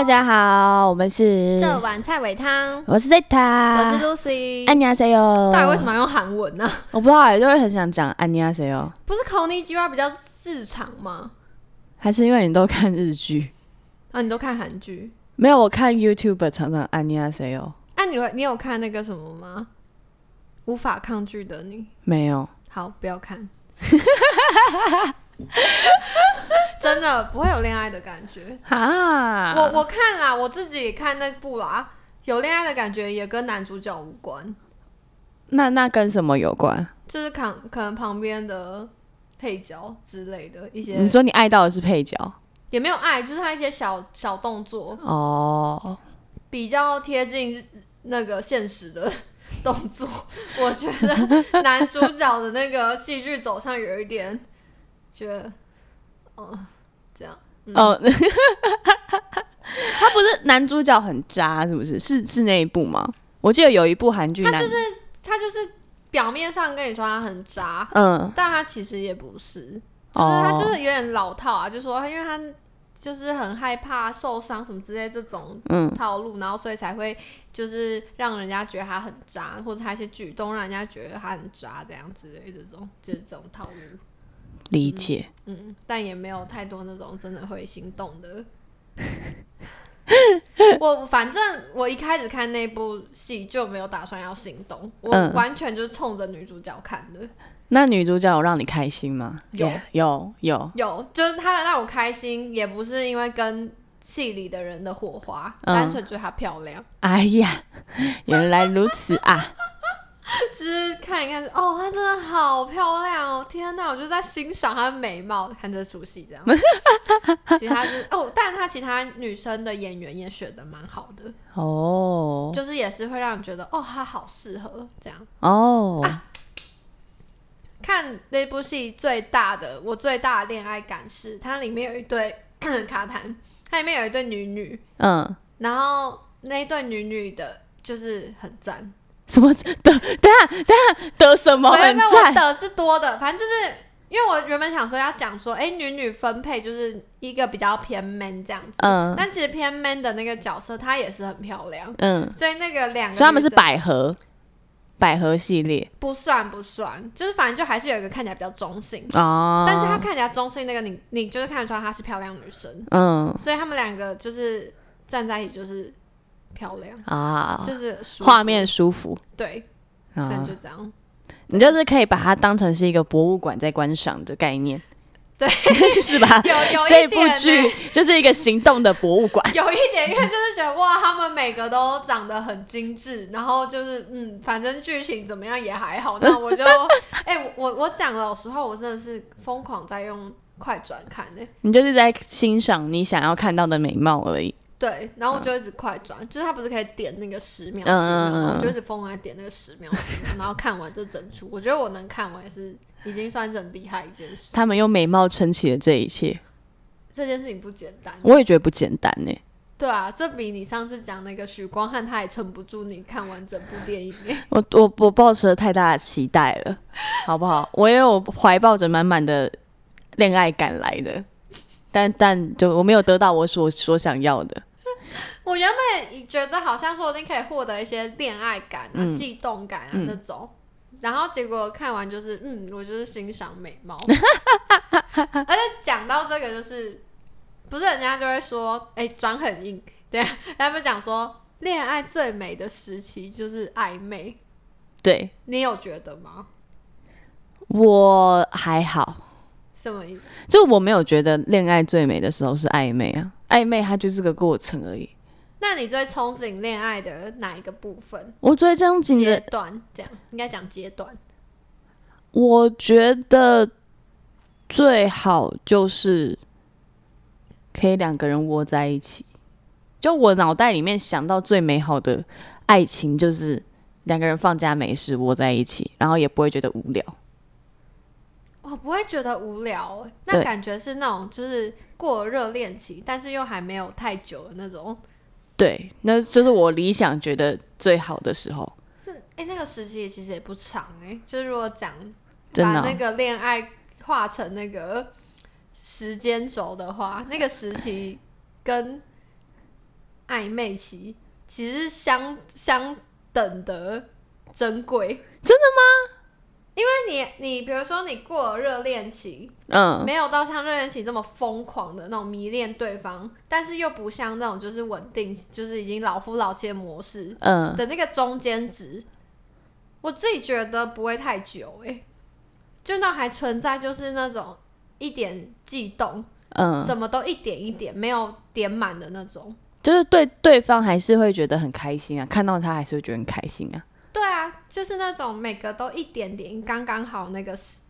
大家好，我们是这碗菜尾汤，我是 Zeta，我是 Lucy。安妮亚 C 哦。到底为什么要用韩文呢？我不知道哎，就会很想讲安妮亚 C 哦。不是 Kony G 比较日常吗？还是因为你都看日剧啊？你都看韩剧？没有，我看 YouTube 常常安妮亚 C 哦。啊，你会你有看那个什么吗？无法抗拒的你没有。好，不要看。真的不会有恋爱的感觉啊！我我看啦，我自己看那部啦，有恋爱的感觉也跟男主角无关。那那跟什么有关？就是可可能旁边的配角之类的一些。你说你爱到的是配角？也没有爱，就是他一些小小动作哦，比较贴近那个现实的动作。我觉得男主角的那个戏剧走向有一点。觉得，哦，这样，哦，他不是男主角很渣，是不是？是是那一部吗？我记得有一部韩剧，他就是他就是表面上跟你说他很渣，嗯，但他其实也不是，就是他就是有点老套啊，就说因为他就是很害怕受伤什么之类这种套路，然后所以才会就是让人家觉得他很渣，或者他一些举动让人家觉得他很渣这样之类这种，就是这种套路。理解，嗯，但也没有太多那种真的会心动的。我反正我一开始看那部戏就没有打算要心动，我完全就是冲着女主角看的。那女主角有让你开心吗？有有有有，就是她让我开心，也不是因为跟戏里的人的火花，单纯觉得她漂亮。哎呀，原来如此啊！就是看一看，哦，她真的好漂亮哦！天哪，我就在欣赏她的美貌，看这出戏这样。其他是哦，但她其他女生的演员也选的蛮好的哦，就是也是会让你觉得哦，她好适合这样哦。看那部戏最大的我最大的恋爱感是，它里面有一对 卡坦，它里面有一对女女，嗯，然后那一对女女的就是很赞。什么得？等下等下得什么？很赞的是多的，反正就是因为我原本想说要讲说，哎，女女分配就是一个比较偏 man 这样子，嗯，但其实偏 man 的那个角色她也是很漂亮，嗯，所以那个两个，所以他们是百合，百合系列不算不算，就是反正就还是有一个看起来比较中性哦，但是她看起来中性，那个你你就是看得出来她是漂亮女生，嗯，所以他们两个就是站在一起就是。漂亮啊，就是画面舒服，对，所以就这样，你就是可以把它当成是一个博物馆在观赏的概念，对，是吧？有有 这部剧就是一个行动的博物馆，有一点，因为就是觉得哇，他们每个都长得很精致，然后就是嗯，反正剧情怎么样也还好，那我就哎，我我讲老实话，我真的是疯狂在用快转看的，你就是在欣赏你想要看到的美貌而已。对，然后我就一直快转，就是他不是可以点那个十秒十秒，我就一直疯狂点那个十秒十秒，然后看完这整出。我觉得我能看完也是已经算是很厉害一件事。他们用美貌撑起了这一切，这件事情不简单。我也觉得不简单呢。对啊，这比你上次讲那个许光汉，他也撑不住你看完整部电影。我我我抱持了太大的期待了，好不好？我也有怀抱着满满的恋爱感来的，但但就我没有得到我所所想要的。我原本觉得好像说不定可以获得一些恋爱感啊、悸动感啊那种，然后结果看完就是，嗯，我就是欣赏美貌。而且讲到这个，就是不是人家就会说，哎，妆很硬，对，他们讲说恋爱最美的时期就是暧昧。对，你有觉得吗？我还好。什么意思？就我没有觉得恋爱最美的时候是暧昧啊，暧昧它就是个过程而已。那你最憧憬恋爱的哪一个部分？我最憧憬的阶段，这样应该讲阶段。我觉得最好就是可以两个人窝在一起。就我脑袋里面想到最美好的爱情，就是两个人放假没事窝在一起，然后也不会觉得无聊。我不会觉得无聊，那感觉是那种就是过热恋期，但是又还没有太久的那种。对，那就是我理想觉得最好的时候。哎，那个时期其实也不长哎，就是如果讲把那个恋爱画成那个时间轴的话，那个时期跟暧昧期其实是相相等的珍贵。真的吗？因为你你比如说你过了热恋期，嗯没有到像热恋期这么疯狂的那种迷恋对方，但是又不像那种就是稳定，就是已经老夫老妻的模式嗯，的那个中间值，我自己觉得不会太久诶、就那还存在就是那种一点悸动，嗯，什么都一点一点没有点满的那种。就是对对方还是会觉得很开心啊，看到他还是会觉得很开心啊。对啊，就是那种每个都一点点刚刚好那个时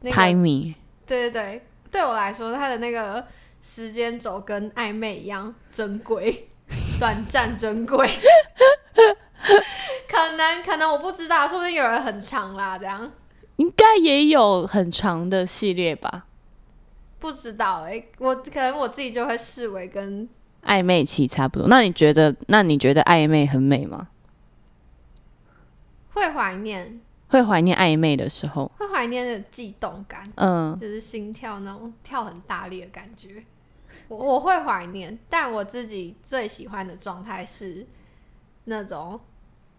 那个、timing，对对对，对我来说，它的那个时间轴跟暧昧一样珍贵，短暂珍贵。可能可能我不知道，说不定有人很长啦，这样应该也有很长的系列吧？不知道哎、我可能我自己就会视为跟暧昧期差不多。那你觉得？那你觉得暧昧很美吗？会怀念，会怀念暧昧的时候？会怀念那个悸动感，嗯，就是心跳那种跳很大力的感觉。我我会怀念，但我自己最喜欢的状态是那种，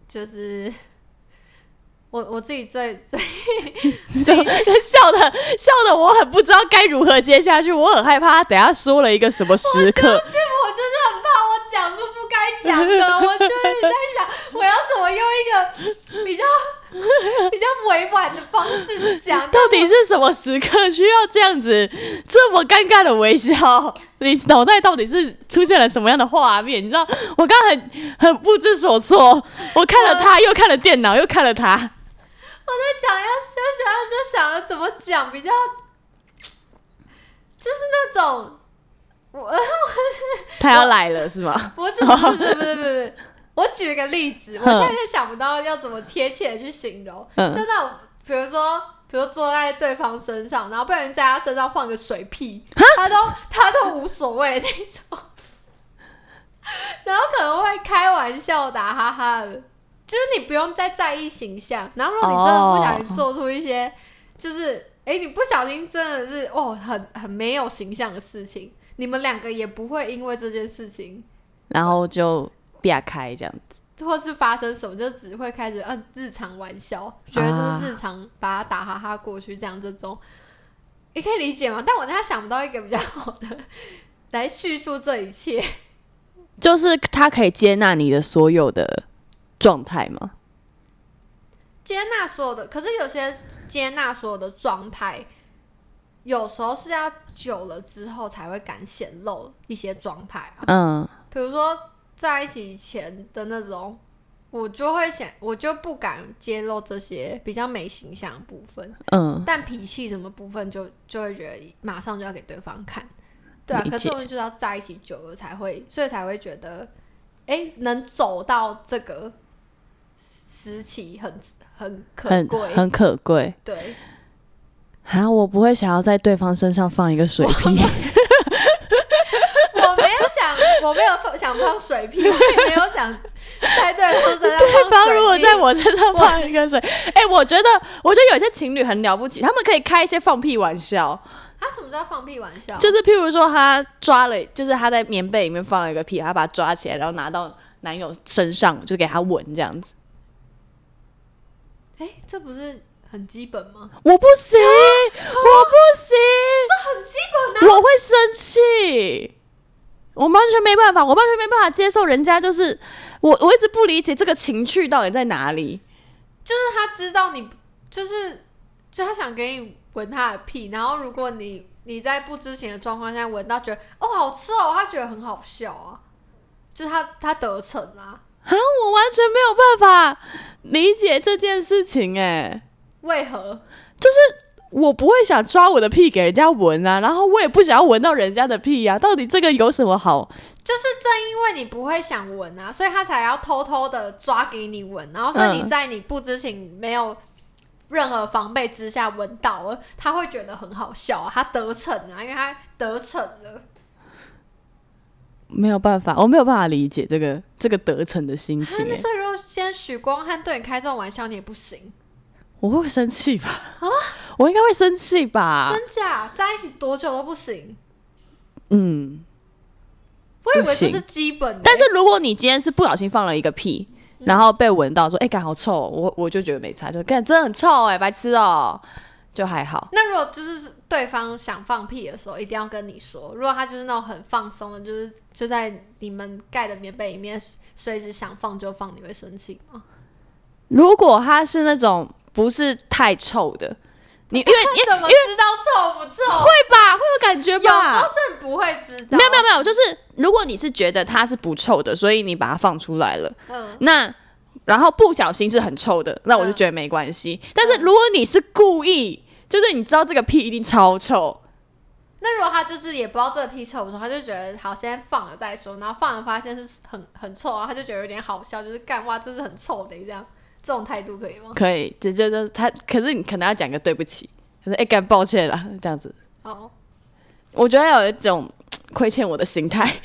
就是 我我自己最最 笑的笑的，我很不知道该如何接下去，我很害怕他等下说了一个什么时刻。讲的，我就是在想我要怎么用一个比较比较委婉的方式讲。到底是什么时刻需要这样子这么尴尬的微笑？你脑袋到底是出现了什么样的画面？你知道，我刚刚很很不知所措，我看了他，又看了电脑，又看了他。我在讲要想想要就想要怎么讲比较，就是那种我 他要来了是吗？不是不是不是不是不是，我举个例子，我现在就想不到要怎么贴切的去形容，嗯就那种比如说。比如坐在对方身上，然后不小心在他身上放个水屁，他都他都无所谓那种，然后可能会开玩笑打哈哈的，就是你不用再在意形象。然后如果你真的不小心做出一些，就是哎、诶你不小心真的是哦很很没有形象的事情，你们两个也不会因为这件事情然后就避开这样子。或是发生什么，就只会开始嗯日常玩笑，觉得这是日常把他打哈哈过去，这样这种，你可以理解吗？但我现在想不到一个比较好的来叙述这一切。就是他可以接纳你的所有的状态吗？接纳所有的，可是有些接纳所有的状态，有时候是要久了之后才会敢显露一些状态啊。嗯比如说在一起前的那种，我就会想，我就不敢揭露这些比较没形象的部分。嗯，但脾气什么部分就就会觉得马上就要给对方看，对啊。可是我们就是要在一起久了才会，所以才会觉得，哎、能走到这个时期很很可贵，很可贵。对。啊，我不会想要在对方身上放一个水屁。我没有想，我没有放想放水屁，我也没有想在对方身上对放水方如果在我身上放一个水，哎、我觉得，我觉得有些情侣很了不起，他们可以开一些放屁玩笑，他什么叫放屁玩笑？就是譬如说他抓了，就是他在棉被里面放了一个屁，他把它抓起来，然后拿到男友身上，就给他闻这样子。哎、这不是很基本吗？我不行，我不行，这很基本啊！我会生气，我完全没办法，我完全没办法接受人家就是我，我一直不理解这个情趣到底在哪里。就是他知道你，就是就他想给你闻他的屁，然后如果你你在不知情的状况下闻到，觉得哦好吃哦，他觉得很好笑啊，就是他他得逞啊，啊，我完全没有办法理解这件事情、哎，为何？就是我不会想抓我的屁给人家闻啊，然后我也不想要闻到人家的屁呀、到底这个有什么好？就是正因为你不会想闻啊，所以他才要偷偷的抓给你闻，然后所以你嗯在你不知情、没有任何防备之下闻到了，他会觉得很好笑、啊，他得逞啊，因为他得逞了。没有办法，我没有办法理解这个这个得逞的心啊情、所以如果今天许光汉对你开这种玩笑，你也不行，我会生气吧？啊我应该会生气吧？真假？在一起多久都不行？嗯，我以为这是基本的，但是如果你今天是不小心放了一个屁，然后被闻到说，哎、干好臭哦，我我就觉得没差，就干真的很臭哎、白痴哦、就还好。那如果就是对方想放屁的时候，一定要跟你说。如果他就是那种很放松的，就是就在你们盖的棉被里面，随时想放就放，你会生气吗？如果他是那种不是太臭的，你因为 你怎么知道臭不臭？会吧，会有感觉吧有时候吧？真的不会知道。没有没有没有，就是如果你是觉得它是不臭的，所以你把它放出来了，嗯，那然后不小心是很臭的，那我就觉得没关系。但是如果你是故意，就是你知道这个屁一定超臭，那如果他就是也不知道这个屁臭不臭，他就觉得好先放了再说，然后放了发现是很很臭啊，他就觉得有点好笑，就是干哇这是很臭的这样，这种态度可以吗？可以，这就就他，可是你可能要讲个对不起，可是哎，干、抱歉了，这样子，好，我觉得有一种亏欠我的心态，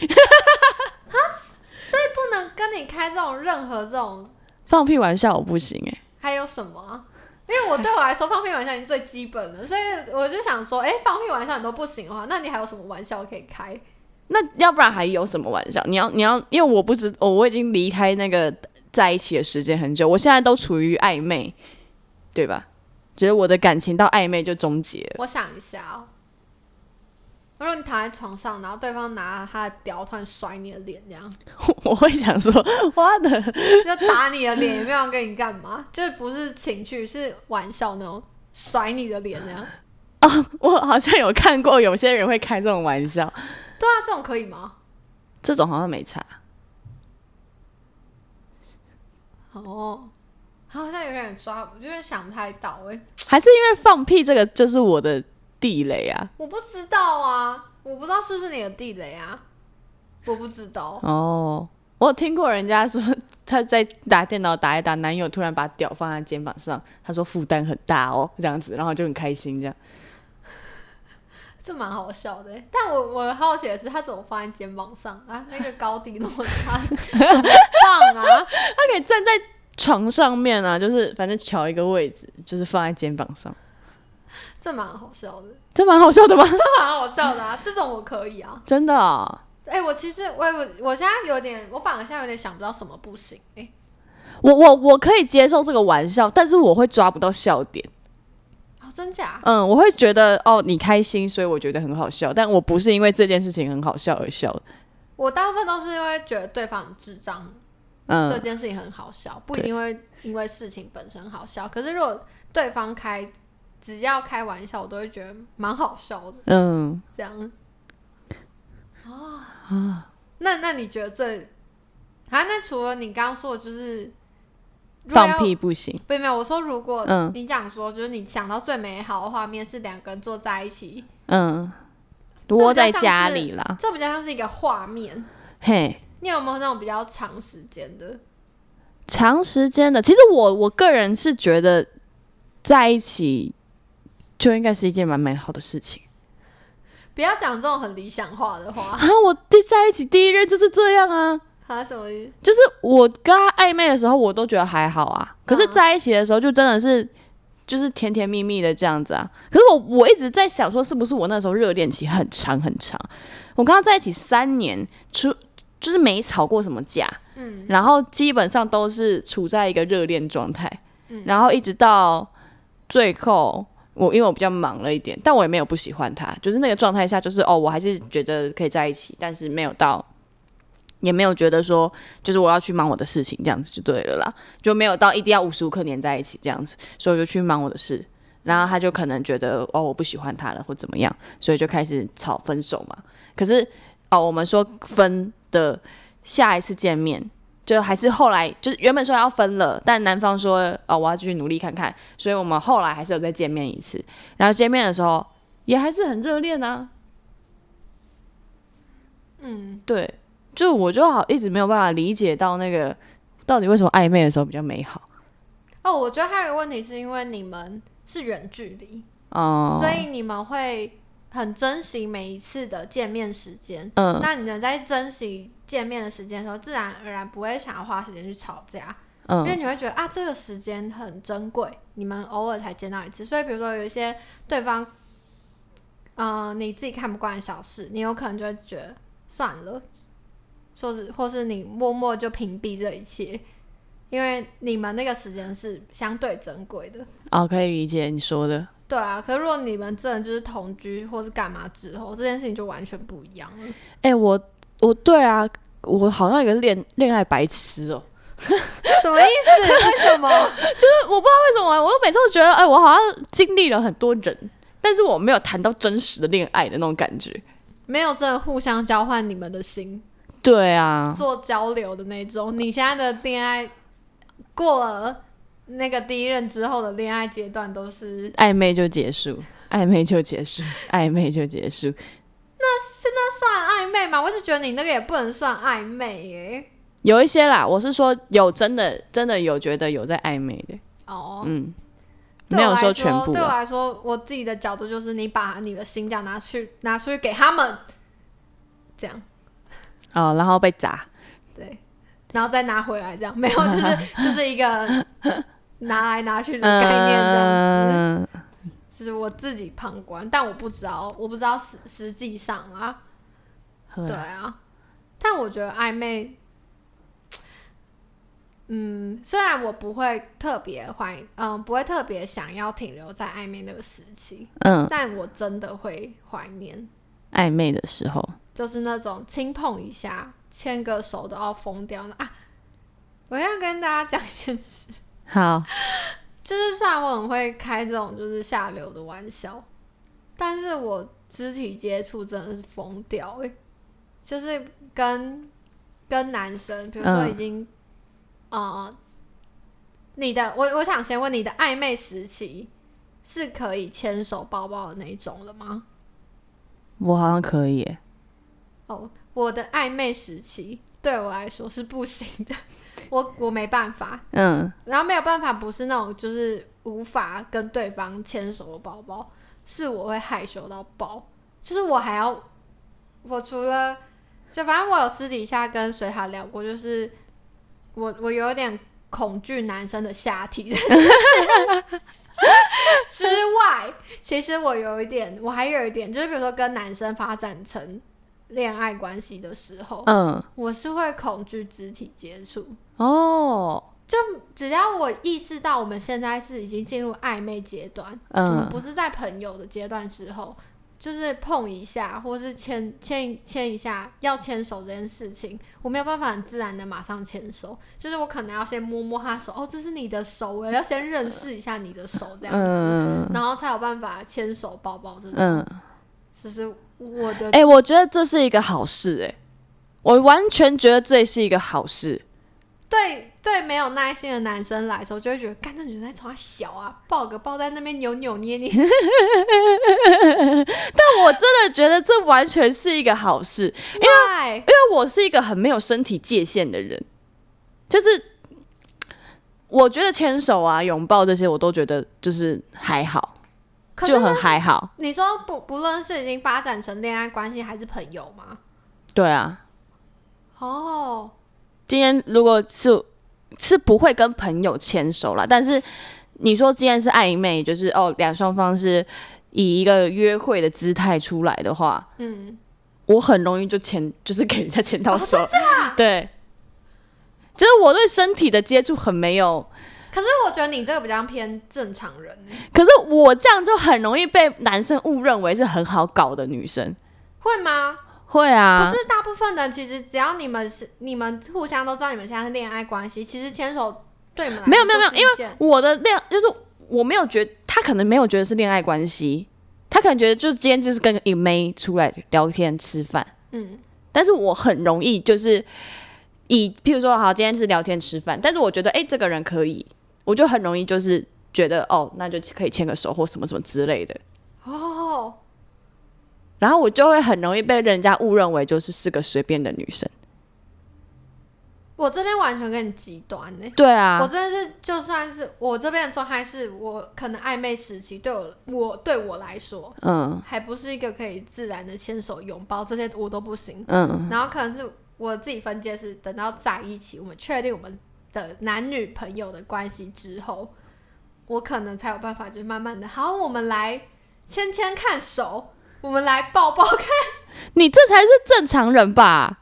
所以不能跟你开这种任何这种，放屁玩笑我不行哎、还有什么啊？因为我对我来说 放屁玩笑已经最基本了，所以我就想说，哎、放屁玩笑你都不行的话，那你还有什么玩笑可以开？那要不然还有什么玩笑？你要你要，因为我不知我我已经离开那个在一起的时间很久，我现在都处于暧昧，对吧？觉得我的感情到暧昧就终结了。我想一下哦。如果你躺在床上，然后对方拿他的屌突然甩你的脸，这样 我会想说，我的就打你的脸，也没有要跟你干嘛，就是不是情趣，是玩笑那种甩你的脸这样。哦我好像有看过有些人会开这种玩笑，对啊，这种可以吗？这种好像没差。哦，好像有点抓，我就是想不太到哎、还是因为放屁这个就是我的地雷啊。我不知道啊，我不知道是不是你的地雷啊，我不知道。哦，我有听过人家说 他在打电脑打一打，男友突然把屌放在肩膀上，他说负担很大哦，这样子，然后就很开心这样。这蛮好笑的欸，但我我好奇的是，他怎么放在肩膀上啊？那个高低落差 怎么放啊？他可以站在床上面啊，就是反正瞧一个位置，就是放在肩膀上，这蛮好笑的，这蛮好笑的吗？这蛮好笑的啊！这种我可以啊。真的、哦，哎、我其实我我我现在有点，我反而现在有点想不到什么不行哎、我我我可以接受这个玩笑，但是我会抓不到笑点。哦，真假？嗯，我会觉得哦，你开心，所以我觉得很好笑，但我不是因为这件事情很好笑而笑。我大部分都是因为觉得对方智障，嗯这嗯，件事情很好笑，不一定会因为事情本身好笑。可是如果对方开只要开玩笑，我都会觉得蛮好笑的。嗯，这样啊那那你觉得最啊？那除了你刚刚说的，就是放屁不行。不没有，我说如果嗯你讲说，就是你想到最美好的画面是两个人坐在一起，嗯，窝在家里啦。这比较像是一个画面。嘿，你有没有那种比较长时间的？长时间的，其实我我个人是觉得在一起就应该是一件蛮美好的事情不要讲这种很理想化的话。啊。我第在一起第一任就是这样啊，他什么意思？就是我跟他暧昧的时候，我都觉得还好啊。可是嗯在一起的时候，就真的是就是甜甜蜜蜜的这样子啊。可是我我一直在想说，是不是我那时候热恋期很长很长？我跟他在一起三年，出就是没吵过什么架，嗯然后基本上都是处在一个热恋状态，嗯然后一直到最后。我因为我比较忙了一点，但我也没有不喜欢他，就是那个状态下，就是哦，我还是觉得可以在一起，但是没有到，也没有觉得说，就是我要去忙我的事情，这样子就对了啦，就没有到一定要无时无刻黏在一起这样子，所以我就去忙我的事，然后他就可能觉得哦，我不喜欢他了或怎么样，所以就开始吵分手嘛。可是哦，我们说分的下一次见面，就还是后来就是原本说要分了，但男方说哦我要继续努力看看，所以我们后来还是有再见面一次。然后见面的时候也还是很热恋啊，嗯，对，就我就好一直没有办法理解到那个到底为什么暧昧的时候比较美好哦，我觉得还有一个问题是因为你们是远距离，哦，所以你们会很珍惜每一次的见面时间。嗯那你们在珍惜见面的时间的时候，自然而然不会想要花时间去吵架，因为嗯你会觉得啊，这个时间很珍贵，你们偶尔才见到一次。所以，比如说有一些对方，呃，你自己看不惯的小事，你有可能就会觉得算了，说是或是你默默就屏蔽这一切，因为你们那个时间是相对珍贵的。哦，可以理解你说的。对啊，可是如果你们真的就是同居或是干嘛之后，这件事情就完全不一样了。哎、我我对啊，我好像有个恋恋爱白痴哦、什么意思？为什么？就是我不知道为什么，我每次都觉得，哎、我好像经历了很多人，但是我没有谈到真实的恋爱的那种感觉。没有真的互相交换你们的心，对啊，做交流的那种。你现在的恋爱过了那个第一任之后的恋爱阶段，都是暧昧就结束，暧昧就结束，暧昧就结束。那现在算暧昧吗？我是觉得你那个也不能算暧昧耶。有一些啦，我是说有真的真的有觉得有在暧昧的，哦，嗯，没有说全部对我啊。来说，我自己的角度就是，你把你的心这样拿去拿出去给他们，这样哦，然后被砸，对，然后再拿回来，这样没有，就是 就是一个拿来拿去的概念，这样子。嗯，就是我自己旁观，但我不知道，我不知道实实际上啊，对。对啊，但我觉得暧昧，嗯，虽然我不会特别怀，嗯，不会特别想要停留在暧昧那个时期，嗯，但我真的会怀念，暧昧的时候，就是那种轻碰一下、牵个手都要疯掉的啊！我要跟大家讲一件事，好，就是虽然我很会开这种就是下流的玩笑，但是我肢体接触真的是疯掉诶、就是跟跟男生，比如说嗯已经，呃，你的我我想先问你的暧昧时期是可以牵手抱抱的那一种了吗？我好像可以耶，哦，我的暧昧时期对我来说是不行的，我我没办法，嗯，然后没有办法，不是那种就是无法跟对方牵手的宝宝，是我会害羞到爆，就是我还要，我除了就反正我有私底下跟水海聊过，就是我我有点恐惧男生的下体。之外，其实我有一点，我还有一点，就是比如说跟男生发展成恋爱关系的时候，嗯，我是会恐惧肢体接触。哦，就只要我意识到我们现在是已经进入暧昧阶段，嗯，不是在朋友的阶段时候，就是碰一下或是牵牵牵一下，要牵手这件事情，我没有办法很自然的马上牵手，就是我可能要先摸摸他手，哦，这是你的手，我要先认识一下你的手这样子，嗯。然后才有办法牵手抱抱这种。嗯，其实我的哎、我觉得这是一个好事，哎，我完全觉得这是一个好事。对对没有耐心的男生来说，就会觉得，干这女人在冲他小啊，抱个抱在那边扭扭捏捏。但我真的觉得这完全是一个好事，因为因为我是一个很没有身体界限的人，就是我觉得牵手啊、拥抱这些，我都觉得就是还好，可是就很还好。你说不不论是已经发展成恋爱关系还是朋友吗？对啊，哦，今天如果是是不会跟朋友牵手了，但是你说今天是暧昧，就是哦两双方是以一个约会的姿态出来的话，嗯，我很容易就牵，就是给人家牵到哦手，对，就是我对身体的接触很没有，可是我觉得你这个比较偏正常人。欸可是我这样就很容易被男生误认为是很好搞的女生，会吗？会啊，不是大部分的，其实只要你们是你们互相都知道你们现在是恋爱关系，其实牵手对你们没有没有没有因为我的恋就是我没有觉得他可能没有觉得是恋爱关系，他可能觉得就是今天就是跟一个妹出来聊天吃饭，嗯。但是我很容易就是以譬如说好今天是聊天吃饭，但是我觉得哎、诶这个人可以，我就很容易就是觉得哦那就可以牵个手或什么什么之类的，哦，然后我就会很容易被人家误认为就是是个随便的女生。我这边完全跟你极端呢、对啊。我，这边是，就算是我这边的状态，是我可能暧昧时期，对我我对我来说，嗯。还不是一个可以自然的牵手、拥抱这些我都不行。嗯。然后可能是我自己分界是等到在一起，我们确定我们的男女朋友的关系之后，我可能才有办法，就慢慢的，好，我们来牵牵看手，我们来抱抱看。你这才是正常人吧？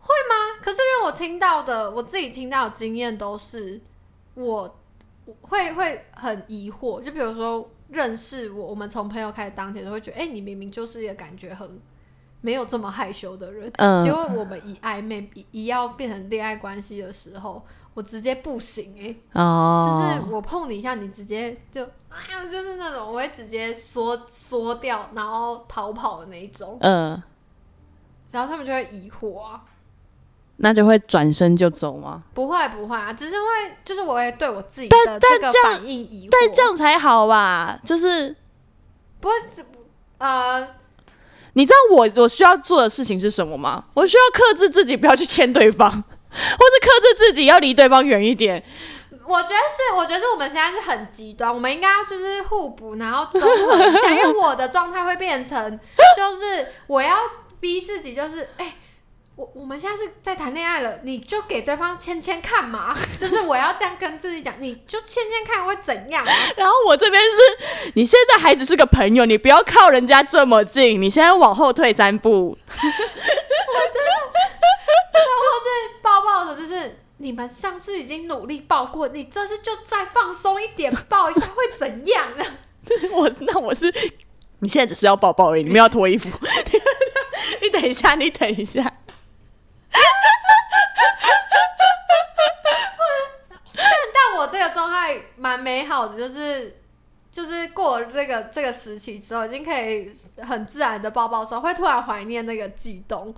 会吗可是因为我听到的，我自己听到的经验都是我我会会很疑惑，就比如说认识我，我们从朋友开始当起，都会觉得，哎、你明明就是一个感觉很没有这么害羞的人，嗯结果我们一暧昧一一要变成恋爱关系的时候，我直接不行哎、哦，就是我碰你一下，你直接就啊，就是那种我会直接缩缩掉，然后逃跑的那一种，嗯，然后他们就会疑惑啊。那就会转身就走吗？不会不会啊，只是会就是我会对我自己的这个反应疑惑，但这样才好吧？就是不会呃，你知道我我需要做的事情是什么吗？我需要克制自己不要去牵对方，或是克制自己要离对方远一点。我觉得是，我觉得是我们现在是很极端，我们应该要就是互补，然后综合一下，因为我的状态会变成就是我要逼自己，就是哎。我我们现在是在谈恋爱了，你就给对方牵牵看嘛，就是我要这样跟自己讲，你就牵牵看会怎样啊、然后我这边是，你现在还只是个朋友，你不要靠人家这么近，你现在往后退三步 我真的。抱抱的时候就是你们上次已经努力抱过，你这次就再放松一点，抱一下会怎样呢？我那我是，你现在只是要抱抱而已，你们要脱衣服。你等一下，你等一下。但我这个状态蛮美好的，就是就是过了这个这个时期之后，已经可以很自然的抱抱说，会突然怀念那个悸动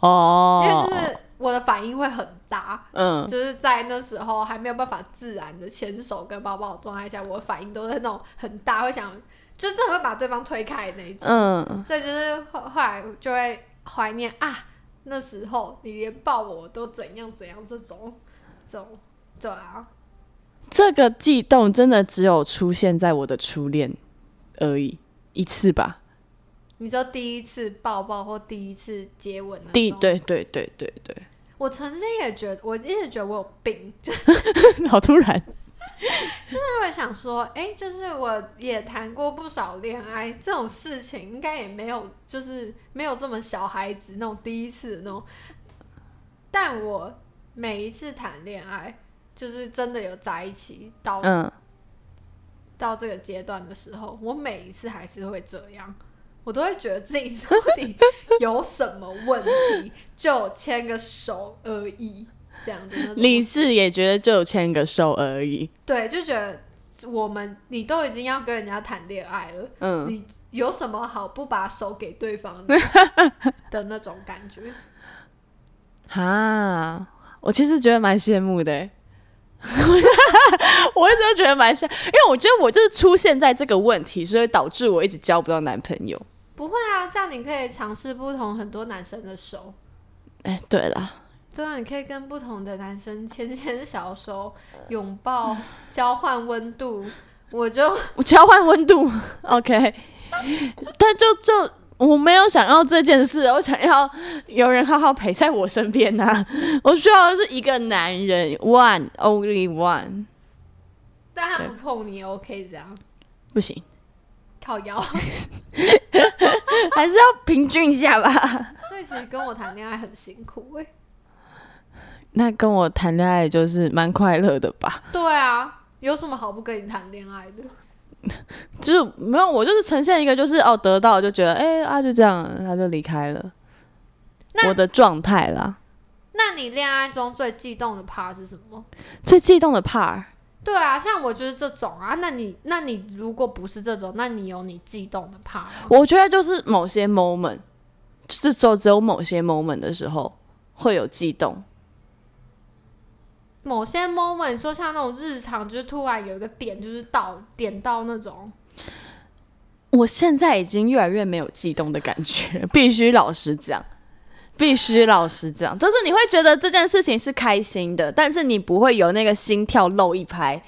哦，因为哦就，是我的反应会很大，嗯，就是在那时候还没有办法自然的牵手跟抱抱的状态下，我的反应都是那种很大，会想就真的会把对方推开的那一种，嗯，所以就是后后来就会怀念啊，那时候你连抱我都怎样怎样这种这种，对啊。这个悸动真的只有出现在我的初恋而已，一次吧。你说第一次抱抱或第一次接吻第对对对对对，我曾经也觉得，我一直觉得我有病，就是 好突然。是会想说，哎、就是我也谈过不少恋爱，这种事情应该也没有，就是没有这么小孩子那种第一次那种。但我每一次谈恋爱，就是真的有在一起到、嗯，到这个阶段的时候，我每一次还是会这样，我都会觉得自己到底有什么问题，就牵个手而已，这样的那种。理智也觉得就有牵个手而已。对，就觉得我们你都已经要跟人家谈恋爱了，嗯，你有什么好不把手给对方的的那种感觉？哈，我其实觉得蛮羡慕的欸。我一直都觉得蛮羡，因为我觉得我就是出现在这个问题，所以导致我一直交不到男朋友。不会啊，这样你可以尝试不同很多男生的手。哎、对啦，对啊，你可以跟不同的男生牵牵小手、拥抱、交换温度。我就 我交换温度，OK，但就就我没有想要这件事，我想要有人好好陪在我身边呐、我需要的是一个男人，one only one，但他不碰你 OK，这样。不行，靠腰。还是要平均一下吧。所以其实跟我谈恋爱很辛苦哎、那跟我谈恋爱就是蛮快乐的吧？对啊，有什么好不跟你谈恋爱的？就是没有，我就是呈现一个就是哦得到就觉得哎、啊就这样，他就离开了，那我的状态啦。那你恋爱中最悸动的 part 是什么？最激动的 part，对啊，像我就是这种啊。那你那你如果不是这种，那你有你悸动的 part？我觉得就是某些 moment，就是只有只有某些 moment 的时候会有悸动。某些 moment 说像那种日常，就是突然有一个点，就是到点到那种，我现在已经越来越没有激动的感觉，必须老实讲，必须老实讲，就是你会觉得这件事情是开心的，但是你不会有那个心跳漏一拍。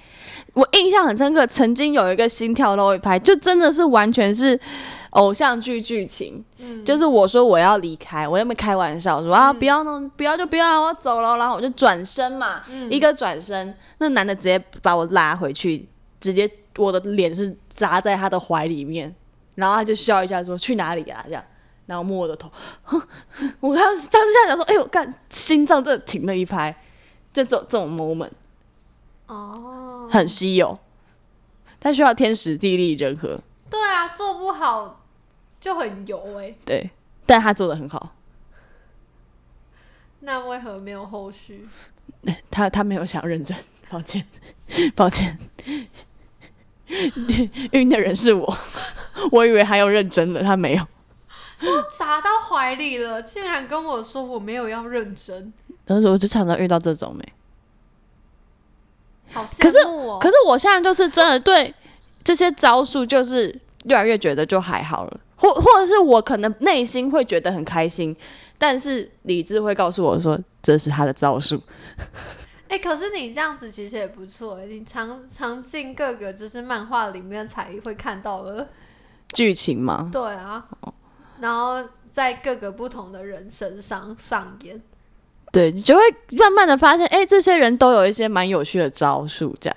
我印象很深刻，曾经有一个心跳漏一拍，就真的是完全是偶像剧剧情。嗯，就是我说我要离开，我又没开玩笑说啊不要弄，不要就不要，我要走了，然后我就转身嘛，嗯。一个转身，那男的直接把我拉回去，直接我的脸是砸在他的怀里面，然后他就笑一下说去哪里啊这样，然后摸我的头，我刚当下想说，哎呦，干，心脏真的停了一拍，这种这种 moment 哦，很稀有，他需要天时地利人和，对啊，做不好就很油哎、对，但他做的很好，那为何没有后续？他他没有想认真，抱歉，抱歉，晕的人是我，我以为他要认真的，他没有。都砸到怀里了，竟然跟我说我没有要认真，但是我就常常遇到这种没。好可是羡慕哦。可是我现在就是真的对这些招数，就是越来越觉得就还好了，或或者是我可能内心会觉得很开心，但是理智会告诉我说这是他的招数。哎、可是你这样子其实也不错欸，你常常进各个就是漫画里面才会看到的，剧情嘛，对啊，然后在各个不同的人身上上演。对，你就会慢慢的发现，哎、这些人都有一些蛮有趣的招数，这样。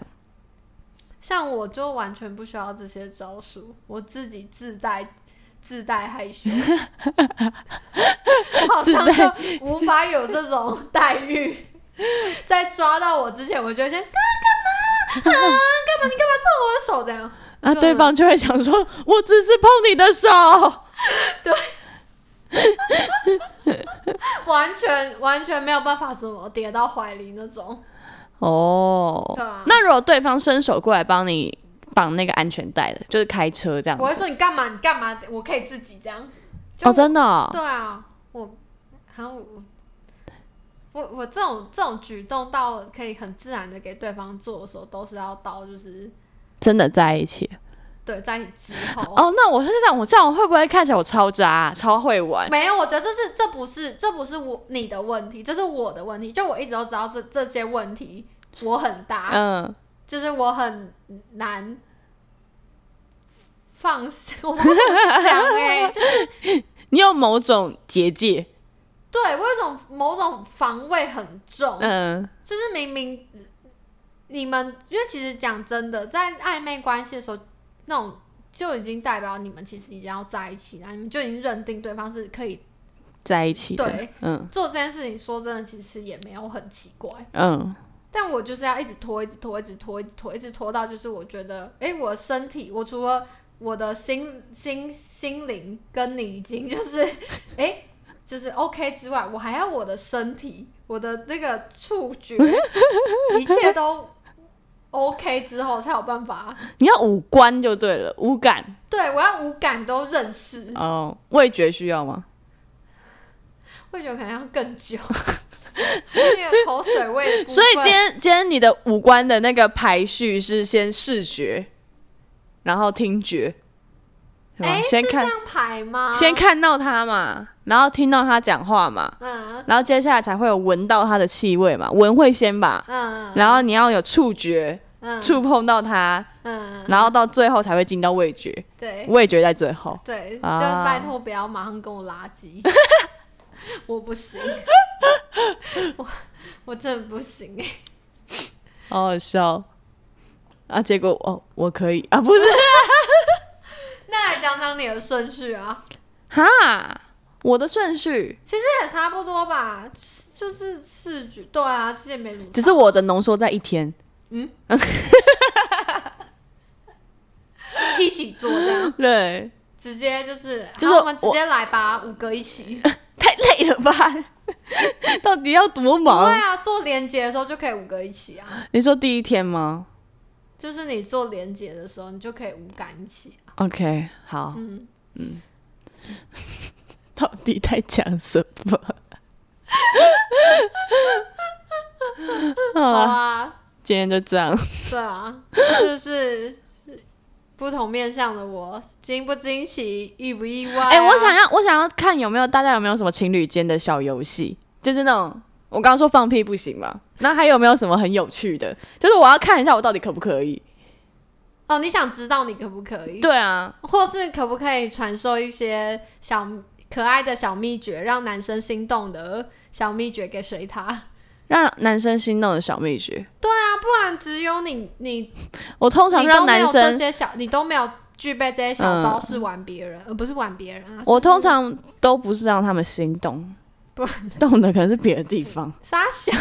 像我就完全不需要这些招数，我自己自带自带害羞，我好像就无法有这种待遇。在抓到我之前，我就先啊干嘛啊干嘛？你干嘛碰我的手这样？啊，对对方就会想说，我只是碰你的手。对完全完全没有办法什么跌到怀里那种。哦，那如果对方伸手过来帮你绑那个安全带的，就是开车这样我会。说你干嘛？你干嘛？我可以自己这样。哦，真的、哦，对啊，我，好像我，我我这种这种举动到可以很自然的给对方做的时候，都是要到就是真的在一起。对在一起之后。哦，那我是想，我这样会不会看起来我超渣、啊超会玩？没有，我觉得这是这不是这不是我你的问题，这是我的问题。就我一直都知道这这些问题我很大，嗯，就是我很难放下，我不怎么讲哎、就是你有某种结界，对我有一种某种防卫很重，嗯，就是明明你们，因为其实讲真的，在暧昧关系的时候，那种就已经代表你们其实已经要在一起了，你们就已经认定对方是可以在一起的，对嗯。做这件事情。说真的，其实也没有很奇怪，嗯，但我就是要一直拖，一直拖，一直拖，一直拖，一直拖到就是我觉得，哎、我的身体，我除了我的心心心灵跟你已经就是，哎、就是 OK 之外，我还要我的身体，我的那个触觉，一切都 OK 之后才有办法。你要五官就对了，五感对我要五感都认识，哦，味觉需要吗？味觉可能要更久，那个口水味。所以今天今天你的五官的那个排序是先视觉，然后听觉，先看这样排吗？先看到他嘛，然后听到他讲话嘛，嗯。然后接下来才会有闻到他的气味嘛，闻会先吧，嗯。然后你要有触觉，嗯。触碰到它，嗯，然后到最后才会进到味觉，对。味觉在最后。对，就啊拜托不要马上跟我垃圾，我不行，我我真的不行。哎、好好笑。啊！结果哦，我可以。啊，不是。那来讲讲你的顺序啊，哈，我的顺序。其实也差不多吧，就是视觉，对啊，其实也没什么，只是我的浓缩在一天，嗯？一起做这样，对，直接就是，就是好我们直接来吧，五个一起，太累了吧？到底要多忙对忙？啊，做连接的时候就可以五个一起啊，你说第一天吗就是你做连接的时候，你就可以五感一起啊，？OK，好，嗯，到底在讲什么？好啊。今天就这样。对啊，是不是不同面向的我，惊不惊奇，意不意外、啊？哎、我想要，我想要看有没有大家有没有什么情侣间的小游戏，就是那种我刚刚说放屁不行嘛，那还有没有什么很有趣的？就是我要看一下我到底可不可以。哦，你想知道你可不可以？，对啊，或是可不可以传授一些小可爱的小秘诀，让男生心动的小秘诀给水獭？让男生心动的小秘诀。对啊，不然只有你你我通常都没有让男生这些小，你都没有具备这些小招式玩别人，而不是玩别人啊。我通常都不是让他们心动，不动的可能是别的地方。傻小，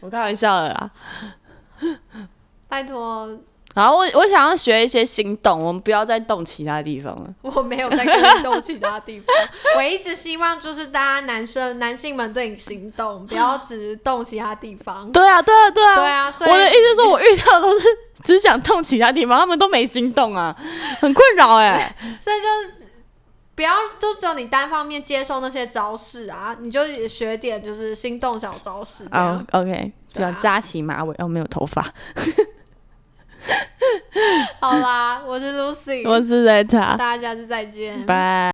我开玩笑的啦。拜托，然后我我想要学一些心动，我们不要再动其他地方了。我没有在跟你动其他地方，我一直希望就是大家男生男性们对你心动，不要只动其他地方。对啊，对啊，对啊。对啊，所以我的意思是说，我遇到的都是只想动其他地方，他们都没心动啊，很困扰哎、所以就是不要就只有你单方面接受那些招式啊，你就也学点就是心动小招式啊要扎起马尾，哦，没有头发，好啦，我是 Lucy，我是在他，大家下次再见，拜。